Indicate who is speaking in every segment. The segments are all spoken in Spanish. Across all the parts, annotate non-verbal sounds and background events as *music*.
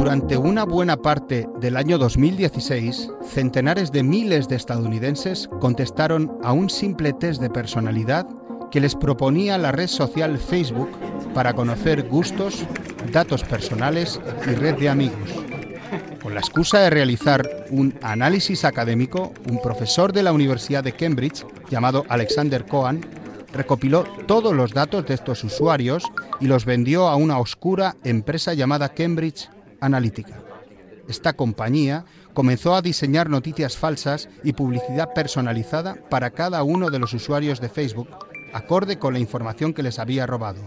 Speaker 1: Durante una buena parte del año 2016, centenares de miles de estadounidenses contestaron a un simple test de personalidad que les proponía la red social Facebook para conocer gustos, datos personales y red de amigos. Con la excusa de realizar un análisis académico, un profesor de la Universidad de Cambridge, llamado Alexander Cohen, recopiló todos los datos de estos usuarios y los vendió a una oscura empresa llamada Cambridge Analytica. Esta compañía comenzó a diseñar noticias falsas y publicidad personalizada para cada uno de los usuarios de Facebook, acorde con la información que les había robado.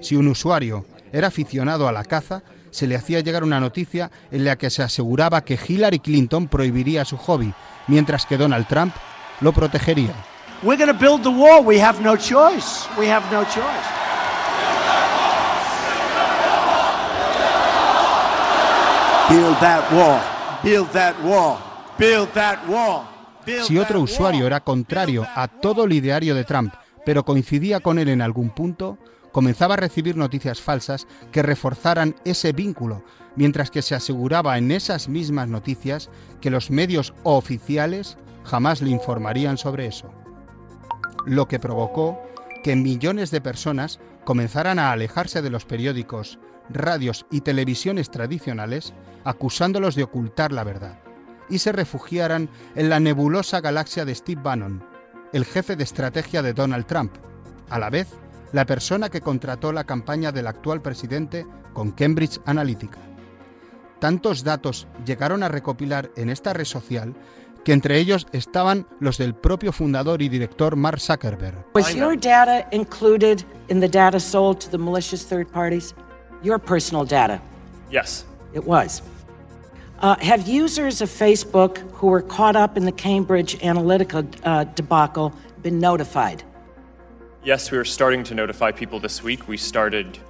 Speaker 1: Si un usuario era aficionado a la caza, se le hacía llegar una noticia en la que se aseguraba que Hillary Clinton prohibiría su hobby, mientras que Donald Trump lo protegería.
Speaker 2: We're build the wall. We have no choice. We have no choice. Build that wall. Build that wall. Build that wall.
Speaker 1: Si otro usuario era contrario a todo el ideario de Trump, pero coincidía con él en algún punto, comenzaba a recibir noticias falsas que reforzaran ese vínculo, mientras que se aseguraba en esas mismas noticias que los medios oficiales jamás le informarían sobre eso. Lo que provocó que millones de personas comenzaran a alejarse de los periódicos, radios y televisiones tradicionales, acusándolos de ocultar la verdad, y se refugiaran en la nebulosa galaxia de Steve Bannon, el jefe de estrategia de Donald Trump, a la vez la persona que contrató la campaña del actual presidente con Cambridge Analytica. Tantos datos llegaron a recopilar en esta red social que entre ellos estaban los del propio fundador y director Mark Zuckerberg.
Speaker 3: Was your data included in the data sold to the malicious third parties? Your personal data?
Speaker 4: Yes.
Speaker 3: It was. Uh, have users of Facebook who were caught up in the Cambridge Analytica uh, debacle been notified?
Speaker 4: Yes, we are starting to notify people this week. We started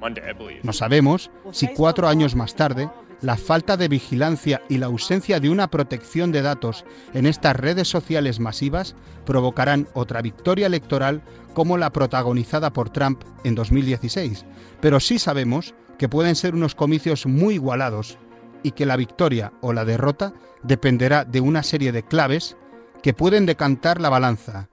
Speaker 4: Monday, I believe.
Speaker 1: No sabemos si cuatro años más tarde la falta de vigilancia y la ausencia de una protección de datos en estas redes sociales masivas provocarán otra victoria electoral como la protagonizada por Trump en 2016. Pero sí sabemos que pueden ser unos comicios muy igualados y que la victoria o la derrota dependerá de una serie de claves que pueden decantar la balanza.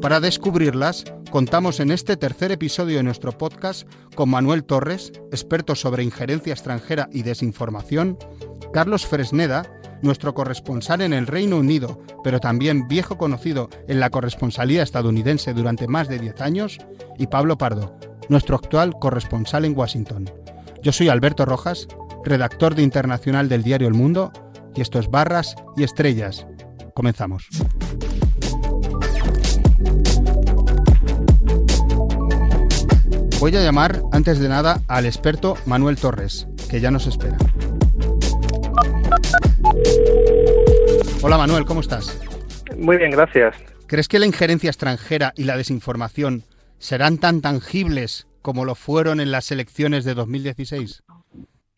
Speaker 1: Para descubrirlas, contamos en este tercer episodio de nuestro podcast con Manuel Torres, experto sobre injerencia extranjera y desinformación, Carlos Fresneda, nuestro corresponsal en el Reino Unido, pero también viejo conocido en la corresponsalía estadounidense durante más de 10 años, y Pablo Pardo, nuestro actual corresponsal en Washington. Yo soy Alberto Rojas, redactor de Internacional del diario El Mundo, y esto es Barras y Estrellas. Comenzamos. Voy a llamar antes de nada al experto Manuel Torres, que ya nos espera. Hola Manuel, ¿cómo estás?
Speaker 5: Muy bien, gracias.
Speaker 1: ¿Crees que la injerencia extranjera y la desinformación serán tan tangibles como lo fueron en las elecciones de 2016?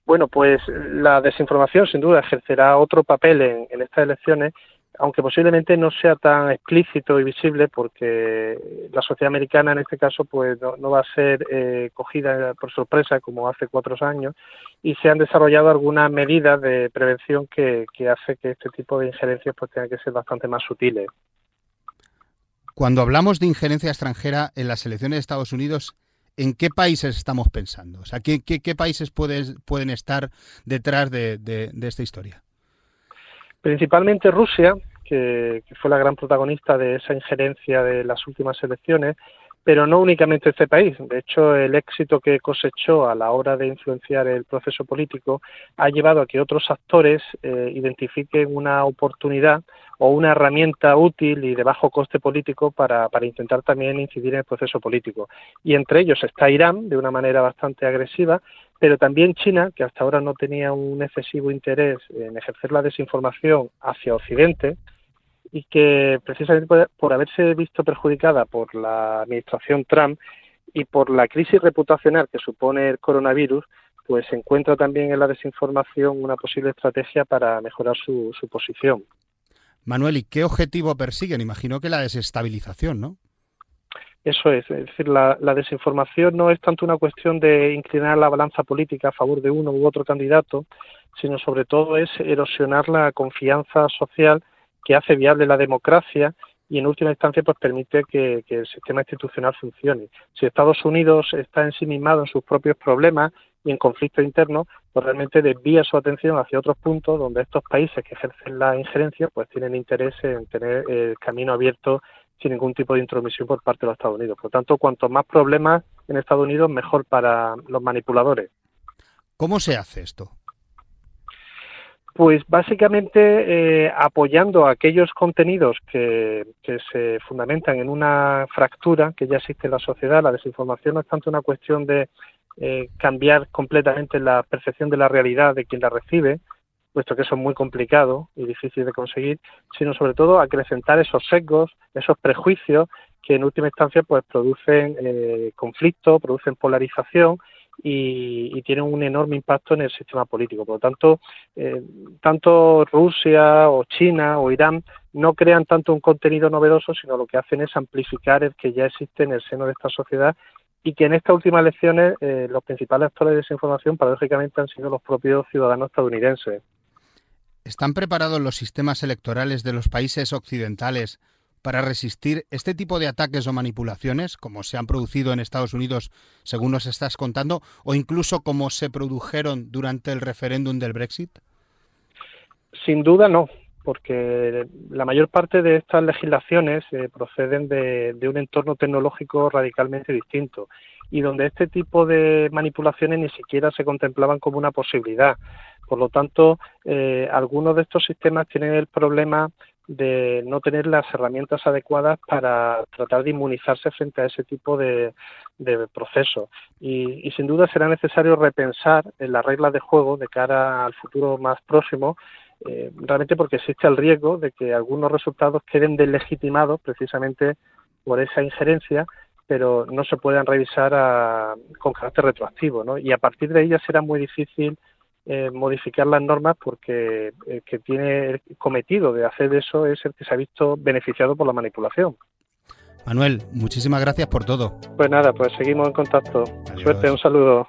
Speaker 5: Bueno, pues la desinformación sin duda ejercerá otro papel en, en estas elecciones aunque posiblemente no sea tan explícito y visible porque la sociedad americana en este caso pues no, va a ser eh, cogida por sorpresa como hace cuatro años y se han desarrollado algunas medidas de prevención que, que hace que este tipo de injerencias pues tengan que ser bastante más sutiles.
Speaker 1: Cuando hablamos de injerencia extranjera en las elecciones de Estados Unidos, ¿en qué países estamos pensando? O sea, ¿qué, qué, países pueden estar detrás de, de, de esta historia?
Speaker 5: Principalmente Rusia, que, fue la gran protagonista de esa injerencia de las últimas elecciones, pero no únicamente este país. De hecho, el éxito que cosechó a la hora de influenciar el proceso político ha llevado a que otros actores eh, identifiquen una oportunidad o una herramienta útil y de bajo coste político para, para intentar también incidir en el proceso político. Y entre ellos está Irán, de una manera bastante agresiva, pero también China, que hasta ahora no tenía un excesivo interés en ejercer la desinformación hacia Occidente, y que precisamente por, haberse visto perjudicada por la administración Trump y por la crisis reputacional que supone el coronavirus, pues se encuentra también en la desinformación una posible estrategia para mejorar su, su posición.
Speaker 1: Manuel, ¿y qué objetivo persiguen? Imagino que la desestabilización, ¿no?
Speaker 5: Eso es, es decir, la, desinformación no es tanto una cuestión de inclinar la balanza política a favor de uno u otro candidato, sino sobre todo es erosionar la confianza social que hace viable la democracia y en última instancia pues permite que, el sistema institucional funcione. Si Estados Unidos está ensimismado en sus propios problemas y en conflicto interno, pues realmente desvía su atención hacia otros puntos donde estos países que ejercen la injerencia pues tienen interés en tener el camino abierto sin ningún tipo de intromisión por parte de los Estados Unidos. Por lo tanto, cuanto más problemas en Estados Unidos, mejor para los manipuladores.
Speaker 1: ¿Cómo se hace esto?
Speaker 5: Pues básicamente eh, apoyando aquellos contenidos que, se fundamentan en una fractura que ya existe en la sociedad. La desinformación no es tanto una cuestión de eh, cambiar completamente la percepción de la realidad de quien la recibe, puesto que eso es muy complicado y difícil de conseguir, sino sobre todo acrecentar esos sesgos, esos prejuicios que en última instancia pues producen eh, conflicto, producen polarización y, tienen un enorme impacto en el sistema político. Por lo tanto, eh, tanto Rusia o China o Irán no crean tanto un contenido novedoso, sino lo que hacen es amplificar el que ya existe en el seno de esta sociedad y que en estas últimas elecciones eh, los principales actores de desinformación paradójicamente han sido los propios ciudadanos estadounidenses.
Speaker 1: ¿Están preparados los sistemas electorales de los países occidentales para resistir este tipo de ataques o manipulaciones, como se han producido en Estados Unidos, según nos estás contando, o incluso como se produjeron durante el referéndum del Brexit?
Speaker 5: Sin duda no, porque la mayor parte de estas legislaciones eh, proceden de, un entorno tecnológico radicalmente distinto y donde este tipo de manipulaciones ni siquiera se contemplaban como una posibilidad. Por lo tanto, eh, algunos de estos sistemas tienen el problema de no tener las herramientas adecuadas para tratar de inmunizarse frente a ese tipo de, de procesos. Y, sin duda será necesario repensar en las reglas de juego de cara al futuro más próximo, eh, realmente porque existe el riesgo de que algunos resultados queden deslegitimados precisamente por esa injerencia pero no se puedan revisar con carácter retroactivo, ¿no? Y a partir de ellas será muy difícil eh, modificar las normas porque el que tiene el cometido de hacer eso es el que se ha visto beneficiado por la manipulación.
Speaker 1: Manuel, muchísimas gracias por todo.
Speaker 5: Pues nada, pues seguimos en contacto. Suerte, un saludo.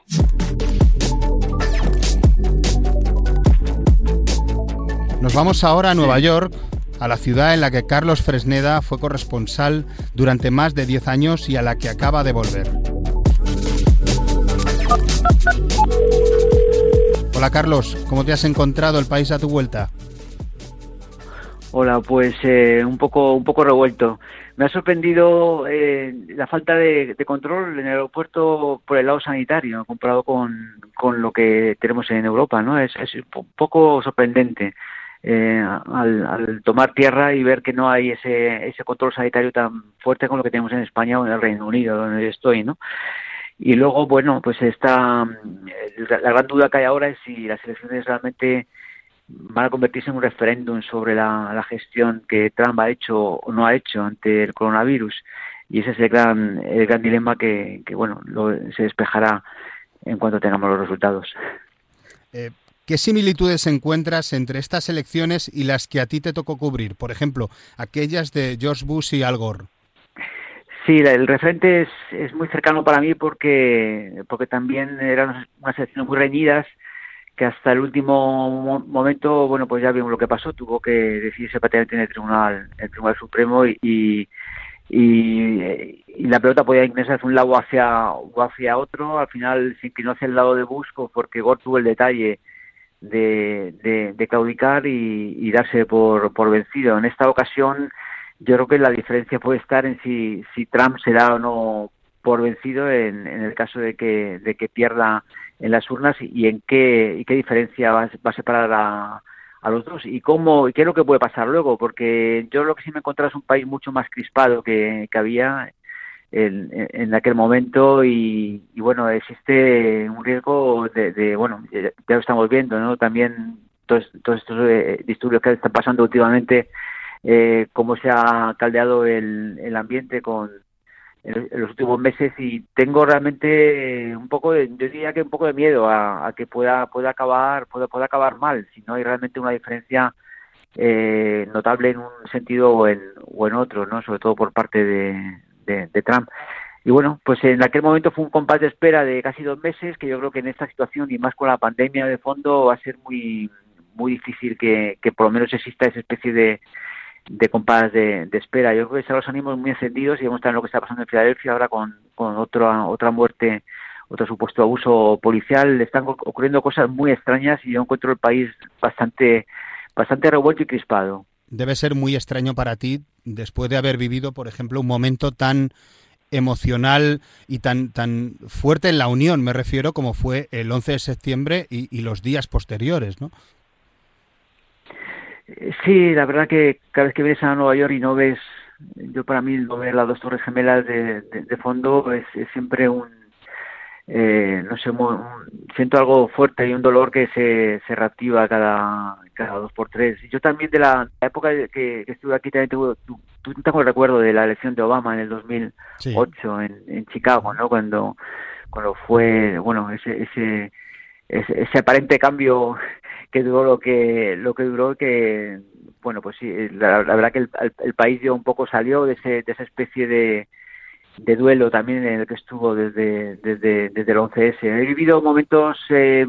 Speaker 1: Nos vamos ahora a Nueva York, a la ciudad en la que Carlos Fresneda fue corresponsal durante más de 10 años y a la que acaba de volver. Hola Carlos, ¿cómo te has encontrado el país a tu vuelta?
Speaker 6: Hola, pues eh, un poco un poco revuelto. Me ha sorprendido eh, la falta de, control en el aeropuerto por el lado sanitario, comparado con, lo que tenemos en Europa, ¿no? Es, un poco sorprendente eh, al, tomar tierra y ver que no hay ese, ese control sanitario tan fuerte como lo que tenemos en España o en el Reino Unido, donde estoy, ¿no? Y luego, bueno, pues está la gran duda que hay ahora es si las elecciones realmente van a convertirse en un referéndum sobre la, gestión que Trump ha hecho o no ha hecho ante el coronavirus. Y ese es el gran, el gran dilema que, bueno, se despejará en cuanto tengamos los resultados.
Speaker 1: Eh, ¿Qué similitudes encuentras entre estas elecciones y las que a ti te tocó cubrir? Por ejemplo, aquellas de George Bush y Al Gore.
Speaker 6: Sí, el referente es, es muy cercano para mí porque, porque también eran unas elecciones muy reñidas que hasta el último momento, bueno, pues ya vimos lo que pasó, tuvo que decidirse prácticamente en el Tribunal, el Tribunal Supremo y, y, la pelota podía ingresar de un lado hacia, o hacia otro, al final se inclinó hacia el lado de pues porque Gore tuvo el detalle de, de, de claudicar y, y darse por, por vencido. En esta ocasión yo creo que la diferencia puede estar en si, si Trump será o no por vencido en, en el caso de que, de que pierda en las urnas y, en qué, y qué diferencia va, a separar a, a los dos y cómo y qué es lo que puede pasar luego porque yo lo que sí me he encontrado es un país mucho más crispado que, que había en, en, aquel momento y, y, bueno existe un riesgo de, de, bueno ya lo estamos viendo no también todos, todos estos eh, disturbios que están pasando últimamente eh, cómo se ha caldeado el, el ambiente con en, los últimos meses y tengo realmente un poco de, yo diría que un poco de miedo a, que pueda pueda acabar pueda, pueda acabar mal si no hay realmente una diferencia eh, notable en un sentido o en, o en otro no sobre todo por parte de, de, Trump. Y bueno, pues en aquel momento fue un compás de espera de casi dos meses, que yo creo que en esta situación y más con la pandemia de fondo va a ser muy muy difícil que por lo menos exista esa especie de, de compás de, espera. Yo creo que están los ánimos muy encendidos y vemos también lo que está pasando en Filadelfia ahora con, con otra, otra muerte otro supuesto abuso policial, están ocurriendo cosas muy extrañas y yo encuentro el país bastante, bastante revuelto y crispado.
Speaker 1: Debe ser muy extraño para ti después de haber vivido, por ejemplo, un momento tan emocional y tan, tan fuerte en la Unión, me refiero, como fue el 11 de septiembre y, los días posteriores, ¿no?
Speaker 6: Sí, la verdad que cada vez que vienes a Nueva York y no ves, yo para mí ver las dos torres gemelas de, de, fondo es, siempre un, eh, no sé, siento algo fuerte y un dolor que se, se reactiva cada, cada dos por tres. Yo también de la, época que, estuve aquí también tuve, tengo el recuerdo de la elección de Obama en el 2008 en, en Chicago, ¿no? Cuando, cuando fue, bueno, ese, ese, ese, aparente cambio que duró lo que, lo que duró que, bueno, pues sí, la, verdad que el, el, país dio un poco salió de, ese, de esa especie de, de duelo también en el que estuvo desde, desde, desde el 11S. He vivido momentos eh,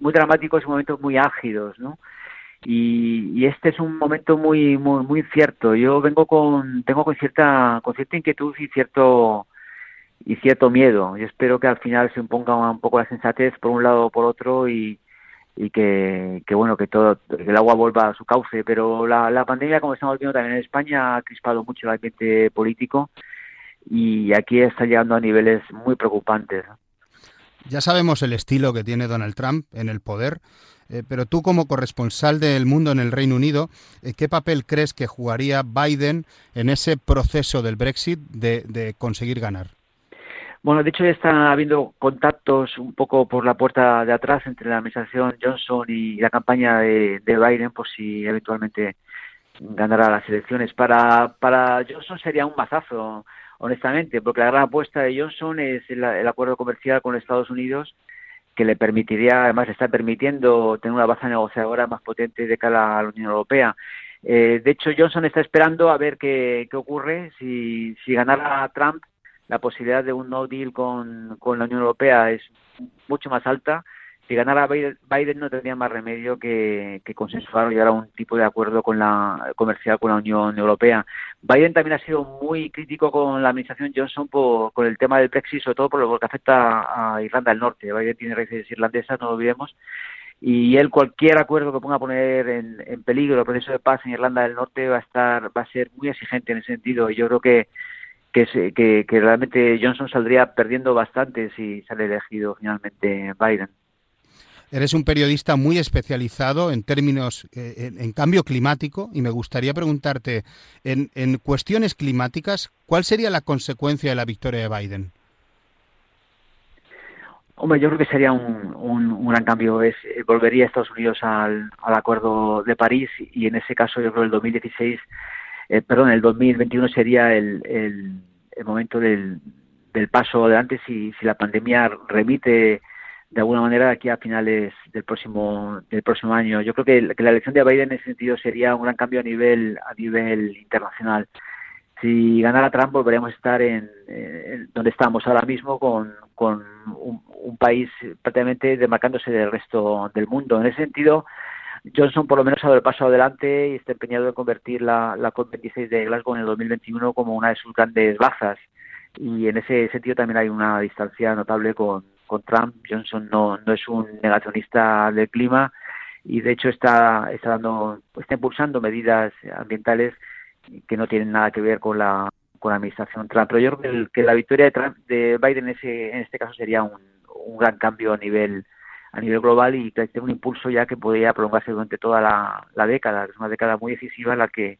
Speaker 6: muy dramáticos y momentos muy ágidos, ¿no? Y, este es un momento muy, muy, muy cierto. Yo vengo con, tengo con cierta, con cierta inquietud y cierto, y cierto miedo. Y espero que al final se imponga un poco la sensatez por un lado o por otro y, y que, bueno que todo el agua vuelva a su cauce pero la, la pandemia como estamos viendo también en España ha crispado mucho el ambiente político y aquí está llegando a niveles muy preocupantes.
Speaker 1: Ya sabemos el estilo que tiene Donald Trump en el poder, eh, pero tú como corresponsal del mundo en el Reino Unido, eh, ¿qué papel crees que jugaría Biden en ese proceso del Brexit de, conseguir ganar?
Speaker 6: Bueno, de hecho ya está habiendo contactos un poco por la puerta de atrás entre la administración Johnson y la campaña de, de Biden, por si eventualmente ganara las elecciones. Para, para Johnson sería un mazazo honestamente, porque la gran apuesta de Johnson es el, acuerdo comercial con Estados Unidos que le permitiría, además está permitiendo tener una base negociadora más potente de cara a la Unión Europea. Eh, de hecho, Johnson está esperando a ver qué, ocurre. Si ganara Trump, la posibilidad de un no deal con, con la Unión Europea es mucho más alta si ganara Biden no tendría más remedio que, que consensuar o llegar a un tipo de acuerdo con la comercial con la Unión Europea. Biden también ha sido muy crítico con la administración Johnson por, con el tema del Brexit, sobre todo por lo que afecta a Irlanda del Norte. Biden tiene raíces irlandesas, no lo olvidemos, y él cualquier acuerdo que ponga a poner en, peligro el proceso de paz en Irlanda del Norte va a estar va a ser muy exigente en ese sentido. Y yo creo que que, que, que realmente Johnson saldría perdiendo bastante si sale elegido finalmente Biden.
Speaker 1: Eres un periodista muy especializado en términos, eh, en, cambio climático, y me gustaría preguntarte, en, en, cuestiones climáticas, ¿cuál sería la consecuencia de la victoria de Biden?
Speaker 6: Hombre, yo creo que sería un, un, gran cambio. Es, eh, volvería Estados Unidos al, al, Acuerdo de París y en ese caso yo creo el 2016, eh, perdón, el 2021 sería el, el, momento del, del paso adelante si, si la pandemia remite de alguna manera aquí a finales del próximo del próximo año. Yo creo que, la elección de Biden en ese sentido sería un gran cambio a nivel a nivel internacional. Si ganara Trump volveríamos a estar en, donde estamos ahora mismo con, con un, país prácticamente demarcándose del resto del mundo. En ese sentido, Johnson por lo menos ha dado el paso adelante y está empeñado en convertir la, la COP26 de Glasgow en el 2021 como una de sus grandes bazas. Y en ese sentido también hay una distancia notable con, con Trump. Johnson no, no es un negacionista del clima y de hecho está, está, dando, está impulsando medidas ambientales que no tienen nada que ver con la, con la administración Trump. Pero yo creo que, la victoria de, Trump, de Biden en, ese, en este caso sería un, un gran cambio a nivel a nivel global y que tiene un impulso ya que podría prolongarse durante toda la, la década, es una década muy decisiva en la que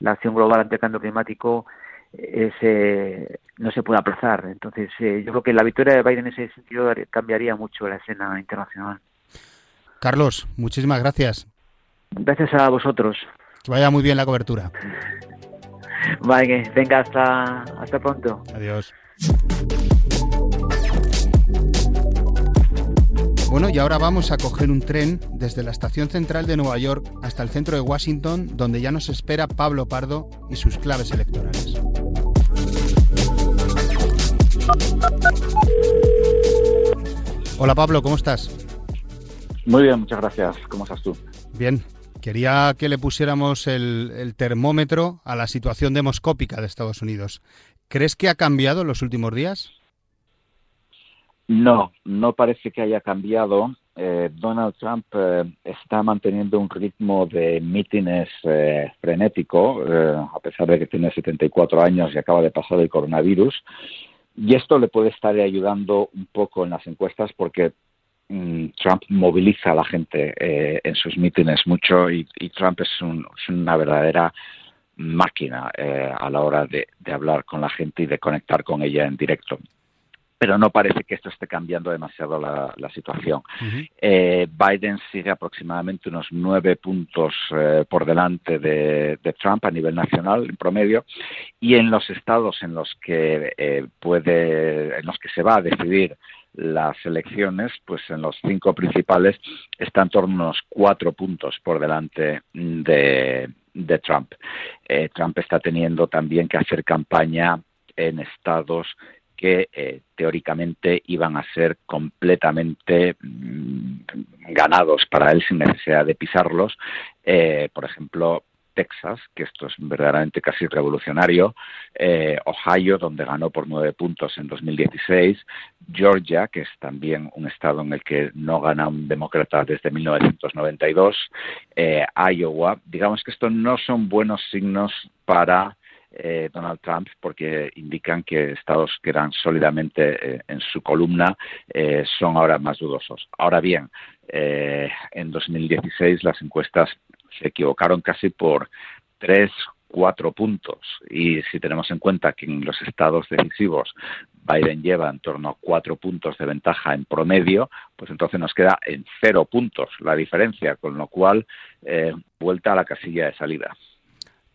Speaker 6: la acción global ante el cambio climático no se puede aplazar. Entonces, eh, yo creo que la victoria de Biden en ese sentido cambiaría mucho la escena internacional.
Speaker 1: Carlos, muchísimas gracias.
Speaker 6: Gracias a vosotros.
Speaker 1: Que vaya muy bien la cobertura. *laughs*
Speaker 6: Vale, venga, hasta, hasta pronto.
Speaker 1: Adiós. Bueno, y ahora vamos a coger un tren desde la estación central de Nueva York hasta el centro de Washington, donde ya nos espera Pablo Pardo y sus claves electorales. Hola Pablo, ¿cómo estás?
Speaker 7: Muy bien, muchas gracias. ¿Cómo estás tú?
Speaker 1: Bien. Quería que le pusiéramos el, termómetro a la situación demoscópica de Estados Unidos. ¿Crees que ha cambiado en los últimos días?
Speaker 7: No, no parece que haya cambiado. Eh, Donald Trump eh, está manteniendo un ritmo de mítines eh, frenético, a pesar de que tiene 74 años y acaba de pasar el coronavirus. Y esto le puede estar ayudando un poco en las encuestas porque mm, Trump moviliza a la gente en sus mítines mucho y, Trump es, una verdadera máquina a la hora de hablar con la gente y de conectar con ella en directo pero no parece que esto esté cambiando demasiado la, situación. Eh, Biden sigue aproximadamente unos nueve puntos eh, por delante de, Trump a nivel nacional en promedio y en los estados en los que eh, puede, en los que se va a decidir las elecciones, pues en los cinco principales está en torno a unos cuatro puntos por delante de, de Trump. Trump está teniendo también que hacer campaña en estados que eh, teóricamente iban a ser completamente mm, ganados para él sin necesidad de pisarlos. Eh, por ejemplo, Texas, que esto es verdaderamente casi revolucionario, eh, Ohio, donde ganó por nueve puntos en 2016, Georgia, que es también un estado en el que no gana un demócrata desde 1992, Iowa. Digamos que estos no son buenos signos para eh, Donald Trump porque indican que estados que eran sólidamente eh, en su columna eh, son ahora más dudosos. Ahora bien, en 2016 las encuestas se equivocaron casi por tres, cuatro puntos. Y si tenemos en cuenta que en los estados decisivos Biden lleva en torno a cuatro puntos de ventaja en promedio, pues entonces nos queda en cero puntos la diferencia, con lo cual vuelta a la casilla de salida.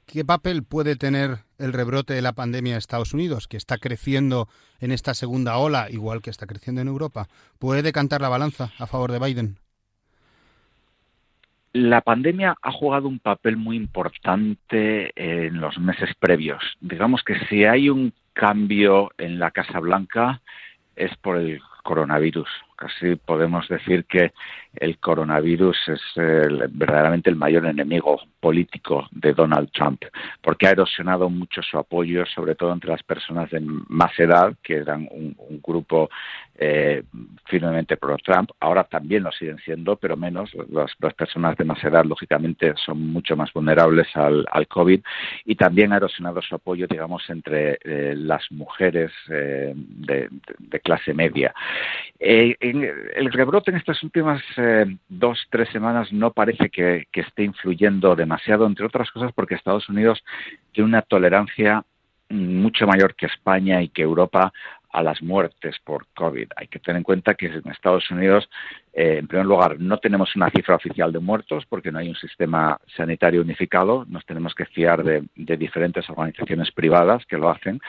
Speaker 1: ¿Qué papel puede tener el rebrote de la pandemia en Estados Unidos, que está creciendo en esta segunda ola, igual que está creciendo en Europa? ¿Puede decantar la balanza a favor de Biden?
Speaker 7: La pandemia ha jugado un papel muy importante en los meses previos. Digamos que si hay un cambio en la Casa Blanca es por el coronavirus. Casi podemos decir que el coronavirus es verdaderamente el mayor enemigo político de Donald Trump, porque ha erosionado mucho su apoyo, sobre todo entre las personas de más edad, que eran un, grupo eh, firmemente pro-Trump. Ahora también lo siguen siendo, pero menos. Las, personas de más edad, lógicamente, son mucho más vulnerables al, COVID. Y también ha erosionado su apoyo, digamos, entre eh, las mujeres eh, de, clase media el rebrote en estas últimas eh, dos, tres semanas no parece que, esté influyendo demasiado, entre otras cosas porque Estados Unidos tiene una tolerancia mucho mayor que España y que Europa a las muertes por COVID. Hay que tener en cuenta que en Estados Unidos, eh, en primer lugar, no tenemos una cifra oficial de muertos porque no hay un sistema sanitario unificado. Nos tenemos que fiar de, diferentes organizaciones privadas que lo hacen.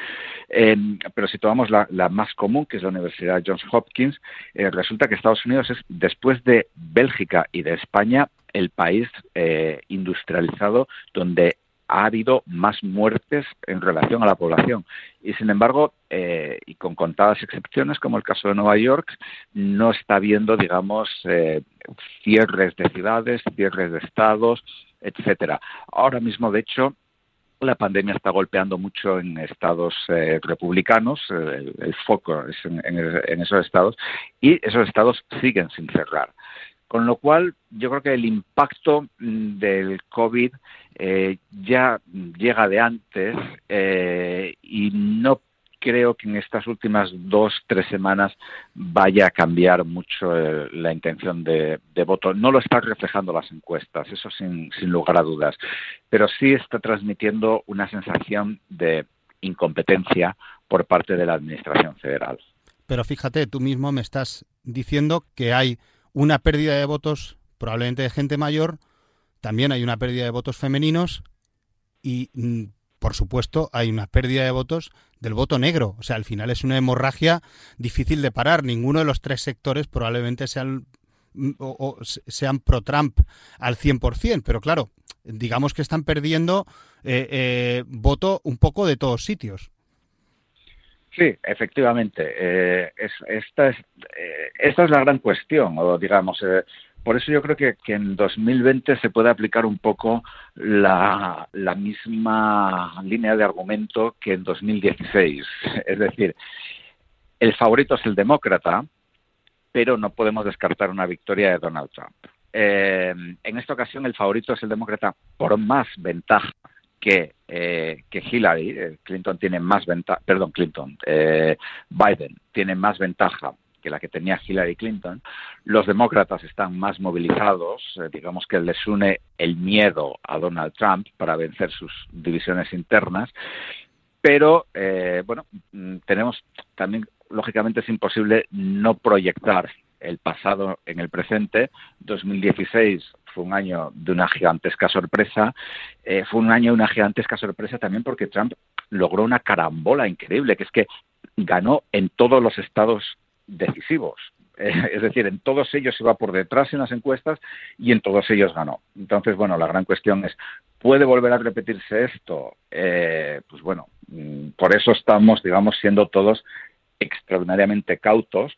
Speaker 7: Em, pero si tomamos la, más común, que es la Universidad Johns Hopkins, eh, resulta que Estados Unidos es, después de Bélgica y de España, el país eh, industrializado donde ha habido más muertes en relación a la población. Y sin embargo, eh, y con contadas excepciones, como el caso de Nueva York, no está habiendo, digamos, eh, cierres de ciudades, cierres de estados, etcétera. Ahora mismo, de hecho, la pandemia está golpeando mucho en estados eh, republicanos, el, foco es en, esos estados, y esos estados siguen sin cerrar. Con lo cual, yo creo que el impacto mm, del COVID eh, ya llega de antes eh, y no creo que en estas últimas dos, tres semanas vaya a cambiar mucho eh, la intención de, voto. No lo están reflejando las encuestas, eso sin, sin lugar a dudas, pero sí está transmitiendo una sensación de incompetencia por parte de la Administración Federal.
Speaker 1: Pero fíjate, tú mismo me estás diciendo que hay una pérdida de votos probablemente de gente mayor, también hay una pérdida de votos femeninos y, mm, por supuesto, hay una pérdida de votos del voto negro. O sea, al final es una hemorragia difícil de parar. Ninguno de los tres sectores probablemente sean, mm, o, sean pro-Trump al 100%, pero claro, digamos que están perdiendo eh, eh, voto un poco de todos sitios.
Speaker 7: Sí, efectivamente. Eh, esta, es, eh, es la gran cuestión, o digamos, eh, por eso yo creo que, en 2020 se puede aplicar un poco la, la misma línea de argumento que en 2016. Es decir, el favorito es el demócrata, pero no podemos descartar una victoria de Donald Trump. en esta ocasión el favorito es el demócrata por más ventaja que, eh, que Hillary, eh, Clinton tiene más ventaja, perdón, Clinton, eh, Biden tiene más ventaja que la que tenía Hillary Clinton, los demócratas están más movilizados, digamos que les une el miedo a Donald Trump para vencer sus divisiones internas, pero bueno, mm, tenemos también, lógicamente es imposible no proyectar el pasado en el presente. 2016 fue un año de una gigantesca sorpresa. Eh, fue un año de una gigantesca sorpresa también porque Trump logró una carambola increíble, que es que ganó en todos los estados decisivos. Eh, es decir, en todos ellos iba por detrás en las encuestas y en todos ellos ganó. Entonces, bueno, la gran cuestión es, ¿puede volver a repetirse esto? Eh, pues bueno, mm, por eso estamos, digamos, siendo todos extraordinariamente cautos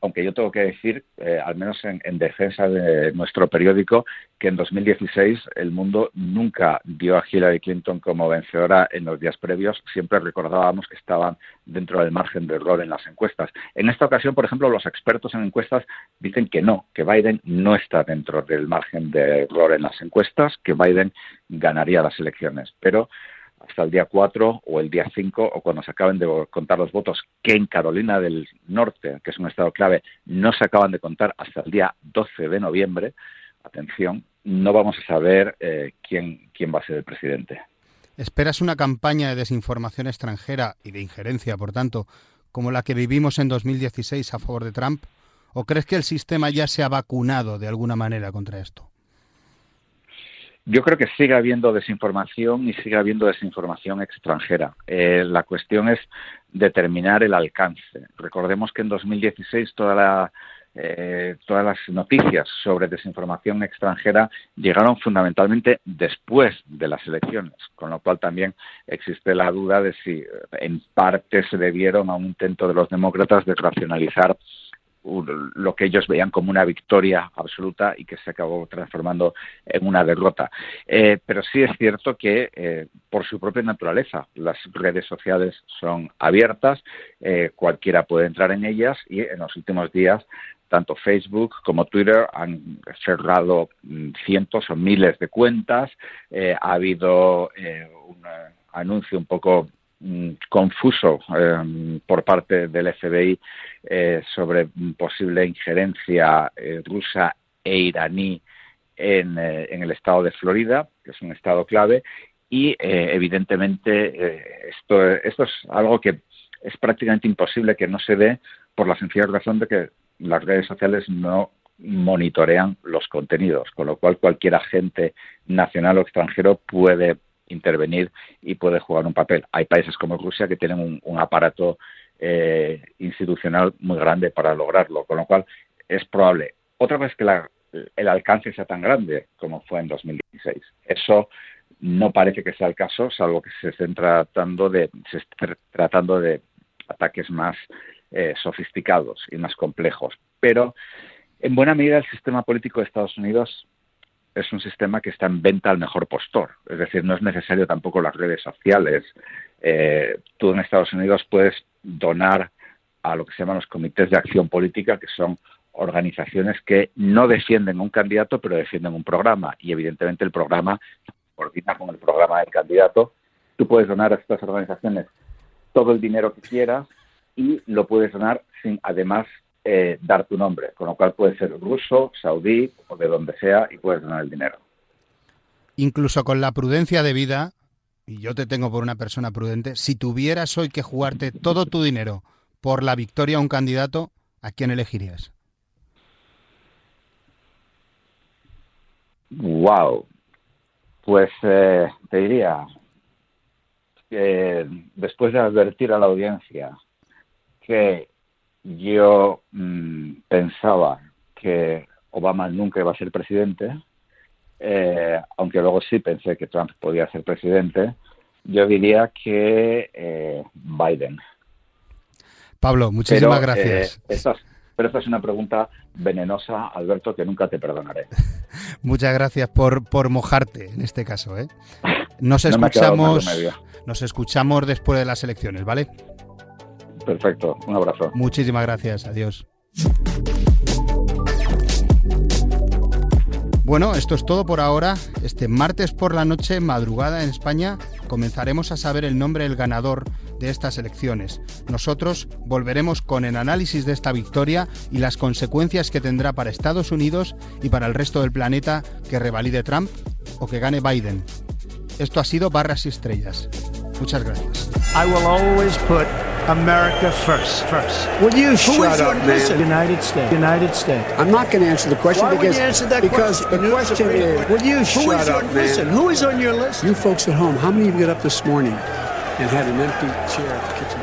Speaker 7: aunque yo tengo que decir, eh, al menos en, defensa de nuestro periódico, que en 2016 el mundo nunca dio a Hillary Clinton como vencedora en los días previos, siempre recordábamos que estaban dentro del margen de error en las encuestas. En esta ocasión, por ejemplo, los expertos en encuestas dicen que no, que Biden no está dentro del margen de error en las encuestas, que Biden ganaría las elecciones. Pero hasta el día 4 o el día 5 o cuando se acaben de contar los votos, que en Carolina del Norte, que es un estado clave, no se acaban de contar hasta el día 12 de noviembre, atención, no vamos a saber eh, quién, quién va a ser el presidente.
Speaker 1: ¿Esperas una campaña de desinformación extranjera y de injerencia, por tanto, como la que vivimos en 2016 a favor de Trump? ¿O crees que el sistema ya se ha vacunado de alguna manera contra esto?
Speaker 7: Yo creo que sigue habiendo desinformación y sigue habiendo desinformación extranjera. Eh, la cuestión es determinar el alcance. Recordemos que en 2016 toda eh, todas las noticias sobre desinformación extranjera llegaron fundamentalmente después de las elecciones, con lo cual también existe la duda de si en parte se debieron a un intento de los demócratas de racionalizar lo que ellos veían como una victoria absoluta y que se acabó transformando en una derrota. Eh, pero sí es cierto que, eh, por su propia naturaleza, las redes sociales son abiertas, eh, cualquiera puede entrar en ellas y en los últimos días tanto Facebook como Twitter han cerrado mm, cientos o miles de cuentas. ha habido un anuncio un poco confuso em, por parte del FBI eh, sobre posible injerencia eh, rusa e iraní en, eh, en, el estado de Florida, que es un estado clave, y evidentemente esto, esto es algo que es prácticamente imposible que no se dé por la sencilla razón de que las redes sociales no monitorean los contenidos, con lo cual cualquier agente nacional o extranjero puede intervenir y puede jugar un papel. Hay países como Rusia que tienen un, aparato eh, institucional muy grande para lograrlo, con lo cual es probable. Otra vez que el alcance sea tan grande como fue en 2016. Eso no parece que sea el caso, salvo que se estén tratando de, se tratando de ataques más eh, sofisticados y más complejos. Pero en buena medida el sistema político de Estados Unidos es un sistema que está en venta al mejor postor. Es decir, no es necesario tampoco las redes sociales. Eh, tú en Estados Unidos puedes donar a lo que se llaman los comités de acción política, que son organizaciones que no defienden un candidato, pero defienden un programa. Y evidentemente el programa coordina con el programa del candidato. Tú puedes donar a estas organizaciones todo el dinero que quieras y lo puedes donar sin además eh, dar tu nombre, con lo cual puede ser ruso, saudí o de donde sea y puedes donar el dinero.
Speaker 1: Incluso con la prudencia de vida, y yo te tengo por una persona prudente, si tuvieras hoy que jugarte todo tu dinero por la victoria a un candidato, ¿a quién elegirías?
Speaker 7: Wow. Pues eh, te diría que después de advertir a la audiencia que yo mm, pensaba que Obama nunca iba a ser presidente, eh, aunque luego sí pensé que Trump podía ser presidente, yo diría que eh, Biden.
Speaker 1: Pablo, muchísimas gracias.
Speaker 7: pero esta es una pregunta venenosa, Alberto, que nunca te perdonaré. *laughs*
Speaker 1: Muchas gracias por, por mojarte en este caso. ¿eh? Nos *laughs* escuchamos. Nos escuchamos después de las elecciones, ¿vale?
Speaker 7: Perfecto, un abrazo.
Speaker 1: Muchísimas gracias, adiós. Bueno, esto es todo por ahora. Este martes por la noche, madrugada en España, comenzaremos a saber el nombre del ganador de estas elecciones. Nosotros volveremos con el análisis de esta victoria y las consecuencias que tendrá para Estados Unidos y para el resto del planeta que revalide Trump o que gane Biden. Esto ha sido Barras y Estrellas. Muchas gracias.
Speaker 2: I will always put America first. First.
Speaker 8: Will you shut up,
Speaker 2: man? United States. United States.
Speaker 8: I'm not going to answer the question
Speaker 2: Why
Speaker 8: because
Speaker 2: you answer that
Speaker 8: because
Speaker 2: question?
Speaker 8: the question is, will you shut up, man?
Speaker 2: Listen, who is on your list?
Speaker 8: You folks at home, how many of you got up this morning and had an empty chair at the kitchen